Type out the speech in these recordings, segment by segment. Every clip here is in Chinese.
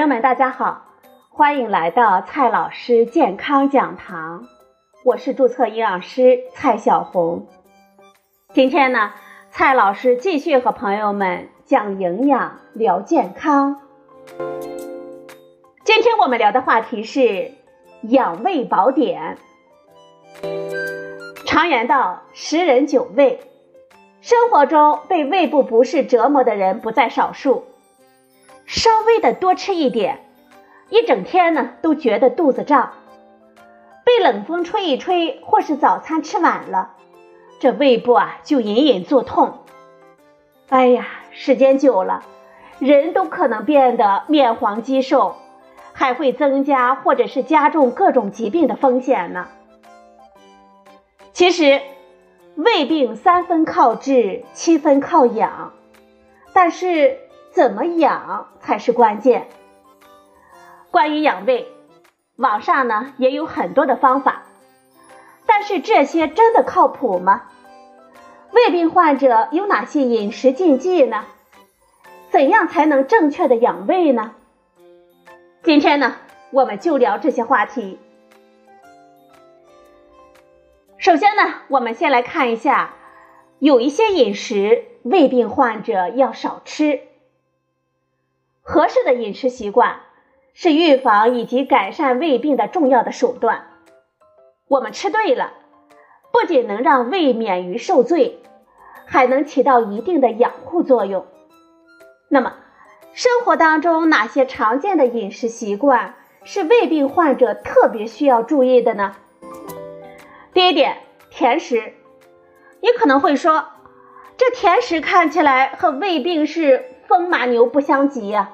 朋友们，大家好，欢迎来到蔡老师健康讲堂，我是注册营养师蔡小红。今天呢，蔡老师继续和朋友们讲营养、聊健康。今天我们聊的话题是养胃宝典。常言道，十人九胃，生活中被胃部不适折磨的人不在少数。稍微的多吃一点，一整天呢都觉得肚子胀；被冷风吹一吹，或是早餐吃晚了，这胃部啊就隐隐作痛。哎呀，时间久了，人都可能变得面黄肌瘦，还会增加或者是加重各种疾病的风险呢。其实，胃病三分靠治，七分靠养，但是。怎么养才是关键？关于养胃，网上呢也有很多的方法，但是这些真的靠谱吗？胃病患者有哪些饮食禁忌呢？怎样才能正确的养胃呢？今天呢，我们就聊这些话题。首先呢，我们先来看一下，有一些饮食胃病患者要少吃。合适的饮食习惯是预防以及改善胃病的重要的手段。我们吃对了，不仅能让胃免于受罪，还能起到一定的养护作用。那么，生活当中哪些常见的饮食习惯是胃病患者特别需要注意的呢？第一点，甜食。你可能会说，这甜食看起来和胃病是风马牛不相及呀。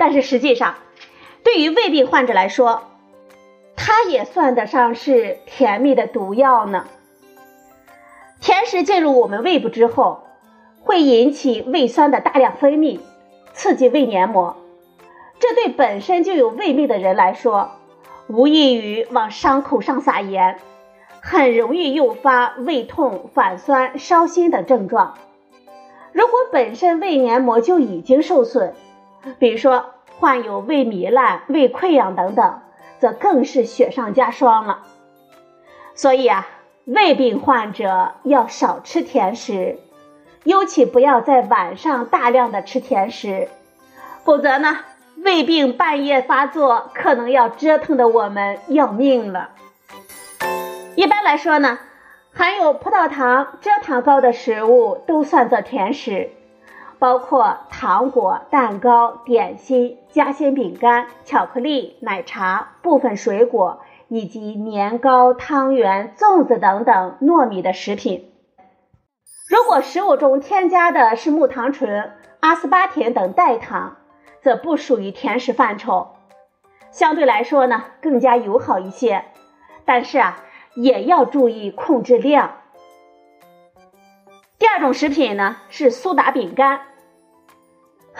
但是实际上，对于胃病患者来说，它也算得上是甜蜜的毒药呢。甜食进入我们胃部之后，会引起胃酸的大量分泌，刺激胃黏膜。这对本身就有胃病的人来说，无异于往伤口上撒盐，很容易诱发胃痛、反酸、烧心等症状。如果本身胃黏膜就已经受损，比如说患有胃糜烂、胃溃疡等等，则更是雪上加霜了。所以啊，胃病患者要少吃甜食，尤其不要在晚上大量的吃甜食，否则呢，胃病半夜发作，可能要折腾的我们要命了。一般来说呢，含有葡萄糖、蔗糖高的食物都算作甜食。包括糖果、蛋糕、点心、夹心饼干、巧克力、奶茶、部分水果以及年糕、汤圆、粽子等等糯米的食品。如果食物中添加的是木糖醇、阿斯巴甜等代糖，则不属于甜食范畴，相对来说呢更加友好一些。但是啊，也要注意控制量。第二种食品呢是苏打饼干。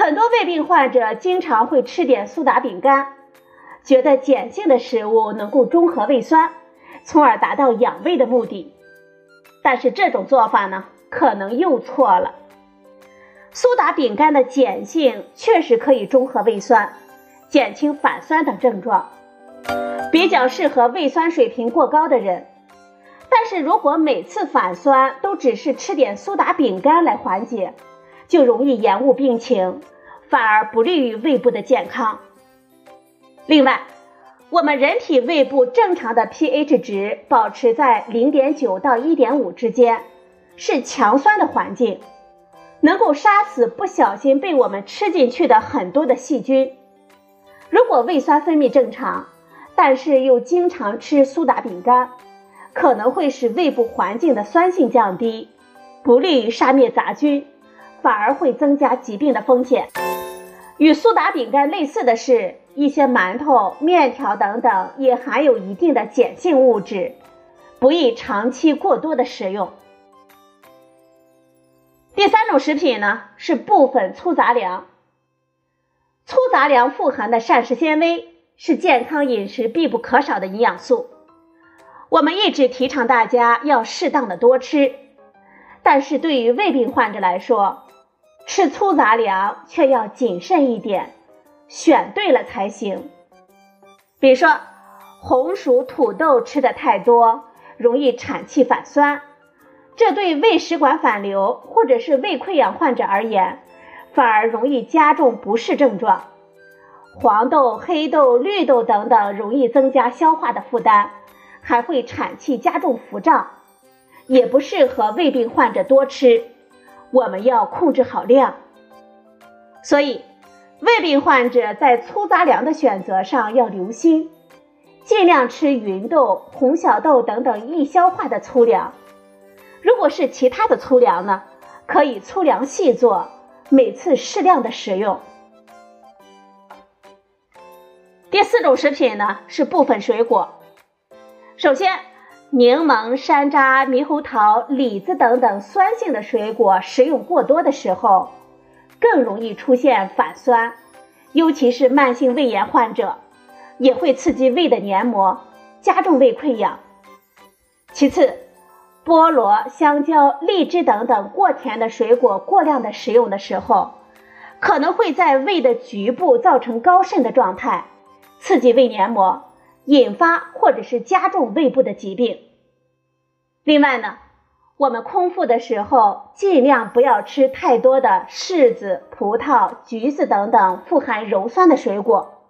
很多胃病患者经常会吃点苏打饼干，觉得碱性的食物能够中和胃酸，从而达到养胃的目的。但是这种做法呢，可能又错了。苏打饼干的碱性确实可以中和胃酸，减轻反酸等症状，比较适合胃酸水平过高的人。但是如果每次反酸都只是吃点苏打饼干来缓解，就容易延误病情，反而不利于胃部的健康。另外，我们人体胃部正常的 pH 值保持在零点九到一点五之间，是强酸的环境，能够杀死不小心被我们吃进去的很多的细菌。如果胃酸分泌正常，但是又经常吃苏打饼干，可能会使胃部环境的酸性降低，不利于杀灭杂菌。反而会增加疾病的风险。与苏打饼干类似的是，一些馒头、面条等等也含有一定的碱性物质，不宜长期过多的食用。第三种食品呢是部分粗杂粮。粗杂粮富含的膳食纤维是健康饮食必不可少的营养素，我们一直提倡大家要适当的多吃，但是对于胃病患者来说，吃粗杂粮却要谨慎一点，选对了才行。比如说，红薯、土豆吃的太多，容易产气反酸，这对胃食管反流或者是胃溃疡患者而言，反而容易加重不适症状。黄豆、黑豆、绿豆等等，容易增加消化的负担，还会产气加重腹胀，也不适合胃病患者多吃。我们要控制好量。所以，胃病患者在粗杂粮的选择上要留心，尽量吃芸豆、红小豆等等易消化的粗粮。如果是其他的粗粮呢，可以粗粮细做，每次适量的食用。第四种食品呢是部分水果。首先，柠檬、山楂、猕猴桃、李子等等酸性的水果食用过多的时候。更容易出现反酸，尤其是慢性胃炎患者，也会刺激胃的黏膜，加重胃溃疡。其次，菠萝、香蕉、荔枝等等过甜的水果过量的食用的时候，可能会在胃的局部造成高渗的状态，刺激胃黏膜，引发或者是加重胃部的疾病。另外呢。我们空腹的时候，尽量不要吃太多的柿子、葡萄、橘子等等富含鞣酸的水果，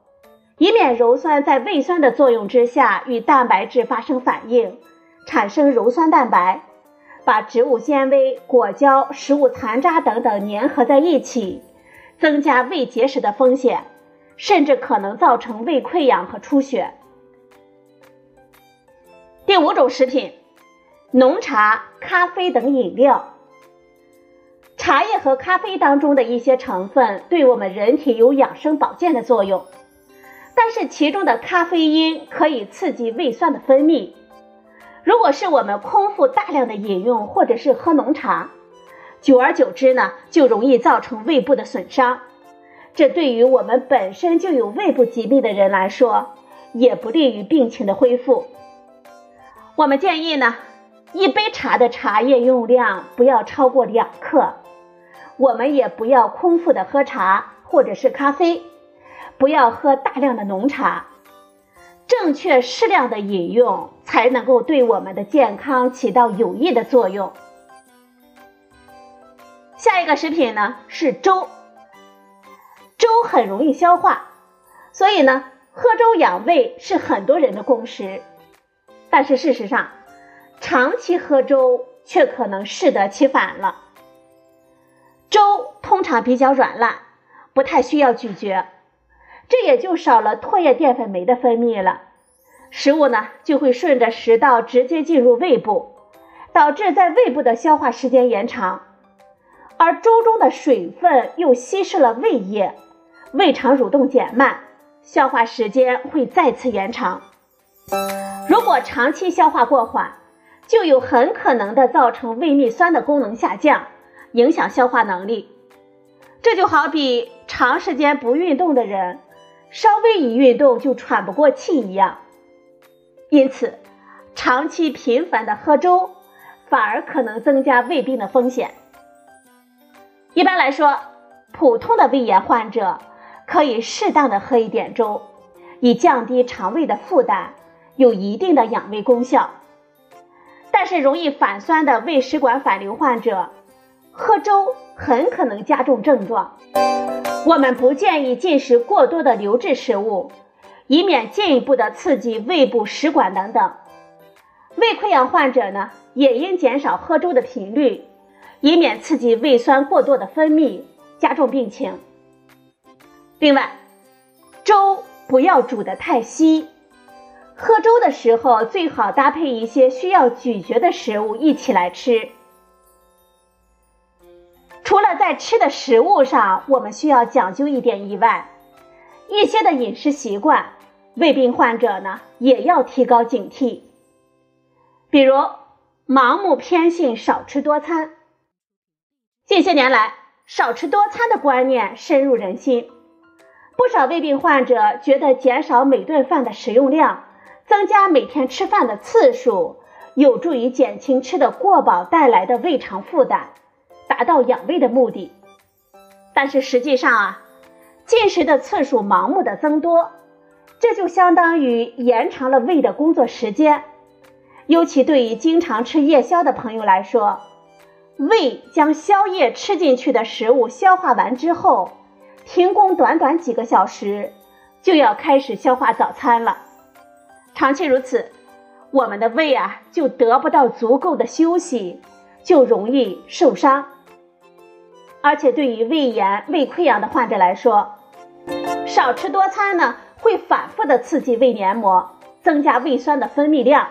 以免鞣酸在胃酸的作用之下与蛋白质发生反应，产生鞣酸蛋白，把植物纤维、果胶、食物残渣等等粘合在一起，增加胃结石的风险，甚至可能造成胃溃疡和出血。第五种食品。浓茶、咖啡等饮料，茶叶和咖啡当中的一些成分对我们人体有养生保健的作用，但是其中的咖啡因可以刺激胃酸的分泌。如果是我们空腹大量的饮用或者是喝浓茶，久而久之呢，就容易造成胃部的损伤。这对于我们本身就有胃部疾病的人来说，也不利于病情的恢复。我们建议呢。一杯茶的茶叶用量不要超过两克，我们也不要空腹的喝茶或者是咖啡，不要喝大量的浓茶，正确适量的饮用才能够对我们的健康起到有益的作用。下一个食品呢是粥，粥很容易消化，所以呢喝粥养胃是很多人的共识，但是事实上。长期喝粥却可能适得其反了。粥通常比较软烂，不太需要咀嚼，这也就少了唾液淀粉酶的分泌了。食物呢就会顺着食道直接进入胃部，导致在胃部的消化时间延长，而粥中的水分又稀释了胃液，胃肠蠕动减慢，消化时间会再次延长。如果长期消化过缓，就有很可能的造成胃泌酸的功能下降，影响消化能力。这就好比长时间不运动的人，稍微一运动就喘不过气一样。因此，长期频繁的喝粥，反而可能增加胃病的风险。一般来说，普通的胃炎患者可以适当的喝一点粥，以降低肠胃的负担，有一定的养胃功效。但是容易反酸的胃食管反流患者，喝粥很可能加重症状。我们不建议进食过多的流质食物，以免进一步的刺激胃部食管等等。胃溃疡患者呢，也应减少喝粥的频率，以免刺激胃酸过多的分泌，加重病情。另外，粥不要煮得太稀。喝粥的时候，最好搭配一些需要咀嚼的食物一起来吃。除了在吃的食物上我们需要讲究一点以外，一些的饮食习惯，胃病患者呢也要提高警惕。比如，盲目偏信少吃多餐。近些年来，少吃多餐的观念深入人心，不少胃病患者觉得减少每顿饭的食用量。增加每天吃饭的次数，有助于减轻吃的过饱带来的胃肠负担，达到养胃的目的。但是实际上啊，进食的次数盲目的增多，这就相当于延长了胃的工作时间。尤其对于经常吃夜宵的朋友来说，胃将宵夜吃进去的食物消化完之后，停工短短几个小时，就要开始消化早餐了。长期如此，我们的胃啊就得不到足够的休息，就容易受伤。而且对于胃炎、胃溃疡的患者来说，少吃多餐呢，会反复的刺激胃黏膜，增加胃酸的分泌量，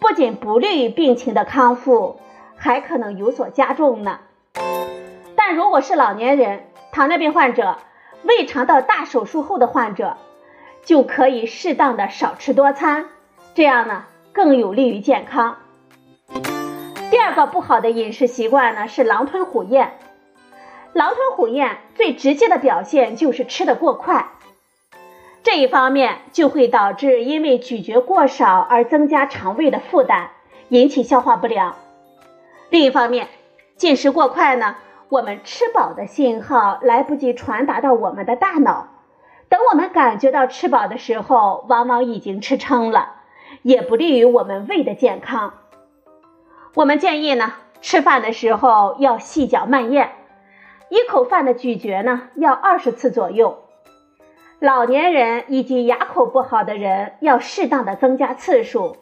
不仅不利于病情的康复，还可能有所加重呢。但如果是老年人、糖尿病患者、胃肠道大手术后的患者，就可以适当的少吃多餐，这样呢更有利于健康。第二个不好的饮食习惯呢是狼吞虎咽。狼吞虎咽最直接的表现就是吃的过快，这一方面就会导致因为咀嚼过少而增加肠胃的负担，引起消化不良。另一方面，进食过快呢，我们吃饱的信号来不及传达到我们的大脑，等我们感觉到吃饱的时候，往往已经吃撑了，也不利于我们胃的健康。我们建议呢，吃饭的时候要细嚼慢咽。一口饭的咀嚼呢，要二十次左右。老年人以及牙口不好的人要适当的增加次数，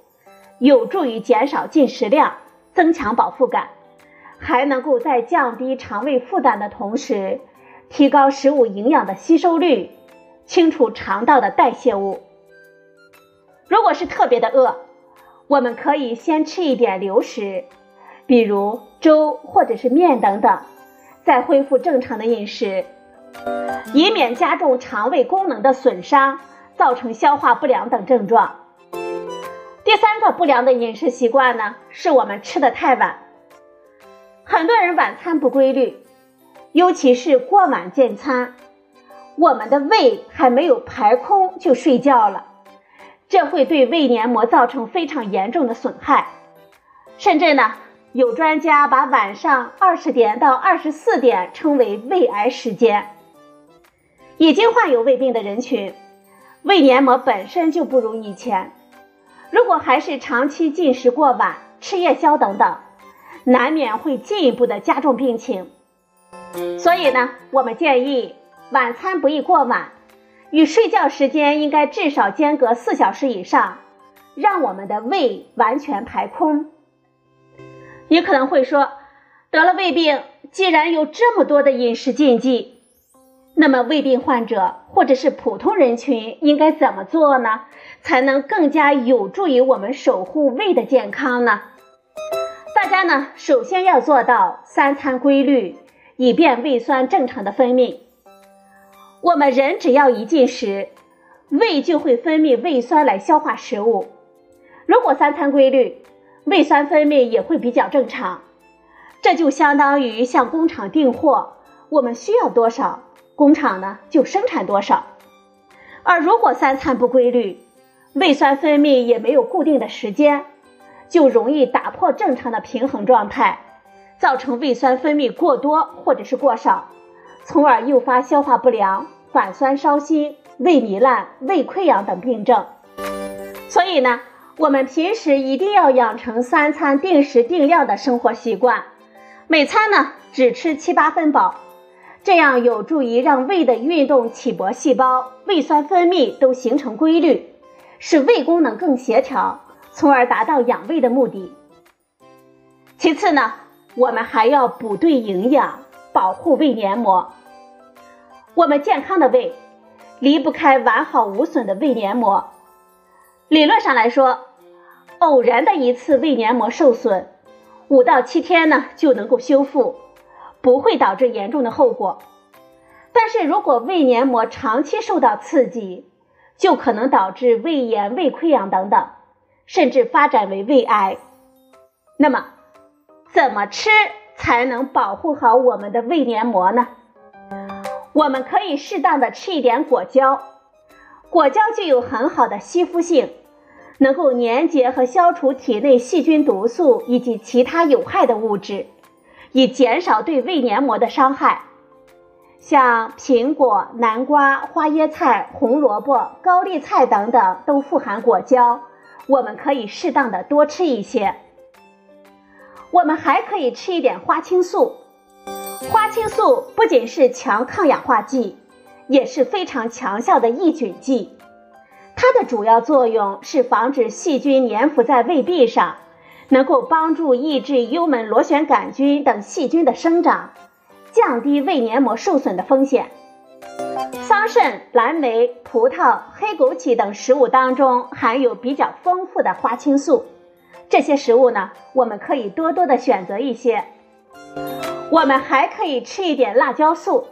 有助于减少进食量，增强饱腹感，还能够在降低肠胃负担的同时，提高食物营养的吸收率，清除肠道的代谢物。如果是特别的饿，我们可以先吃一点流食，比如粥或者是面等等。再恢复正常的饮食，以免加重肠胃功能的损伤，造成消化不良等症状。第三个不良的饮食习惯呢，是我们吃的太晚。很多人晚餐不规律，尤其是过晚进餐，我们的胃还没有排空就睡觉了，这会对胃黏膜造成非常严重的损害，甚至呢。有专家把晚上二十点到二十四点称为胃癌时间。已经患有胃病的人群，胃黏膜本身就不如以前，如果还是长期进食过晚、吃夜宵等等，难免会进一步的加重病情。所以呢，我们建议晚餐不宜过晚，与睡觉时间应该至少间隔四小时以上，让我们的胃完全排空。你可能会说，得了胃病，既然有这么多的饮食禁忌，那么胃病患者或者是普通人群应该怎么做呢？才能更加有助于我们守护胃的健康呢？大家呢，首先要做到三餐规律，以便胃酸正常的分泌。我们人只要一进食，胃就会分泌胃酸来消化食物。如果三餐规律，胃酸分泌也会比较正常，这就相当于向工厂订货，我们需要多少，工厂呢就生产多少。而如果三餐不规律，胃酸分泌也没有固定的时间，就容易打破正常的平衡状态，造成胃酸分泌过多或者是过少，从而诱发消化不良、反酸烧心、胃糜烂、胃溃疡等病症。所以呢。我们平时一定要养成三餐定时定量的生活习惯，每餐呢只吃七八分饱，这样有助于让胃的运动起搏细胞、胃酸分泌都形成规律，使胃功能更协调，从而达到养胃的目的。其次呢，我们还要补对营养，保护胃黏膜。我们健康的胃离不开完好无损的胃黏膜。理论上来说，偶然的一次胃黏膜受损，五到七天呢就能够修复，不会导致严重的后果。但是如果胃黏膜长期受到刺激，就可能导致胃炎、胃溃疡等等，甚至发展为胃癌。那么，怎么吃才能保护好我们的胃黏膜呢？我们可以适当的吃一点果胶。果胶具有很好的吸附性，能够粘结和消除体内细菌、毒素以及其他有害的物质，以减少对胃黏膜的伤害。像苹果、南瓜、花椰菜、红萝卜、高丽菜等等都富含果胶，我们可以适当的多吃一些。我们还可以吃一点花青素。花青素不仅是强抗氧化剂，也是非常强效的抑菌剂。它的主要作用是防止细菌粘附在胃壁上，能够帮助抑制幽门螺旋杆菌等细菌的生长。降低胃黏膜受损的风险。桑葚、蓝莓、葡萄、黑枸杞等食物当中含有比较丰富的花青素，这些食物呢，我们可以多多的选择一些。我们还可以吃一点辣椒素，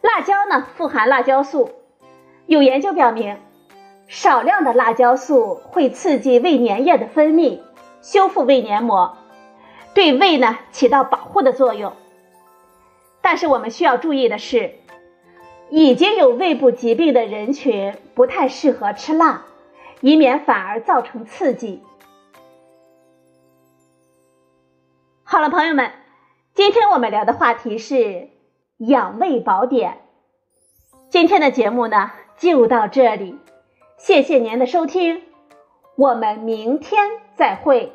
辣椒呢富含辣椒素，有研究表明，少量的辣椒素会刺激胃粘液的分泌，修复胃黏膜，对胃呢起到保护的作用。但是我们需要注意的是，已经有胃部疾病的人群不太适合吃辣，以免反而造成刺激。好了，朋友们，今天我们聊的话题是养胃宝典。今天的节目呢就到这里，谢谢您的收听，我们明天再会。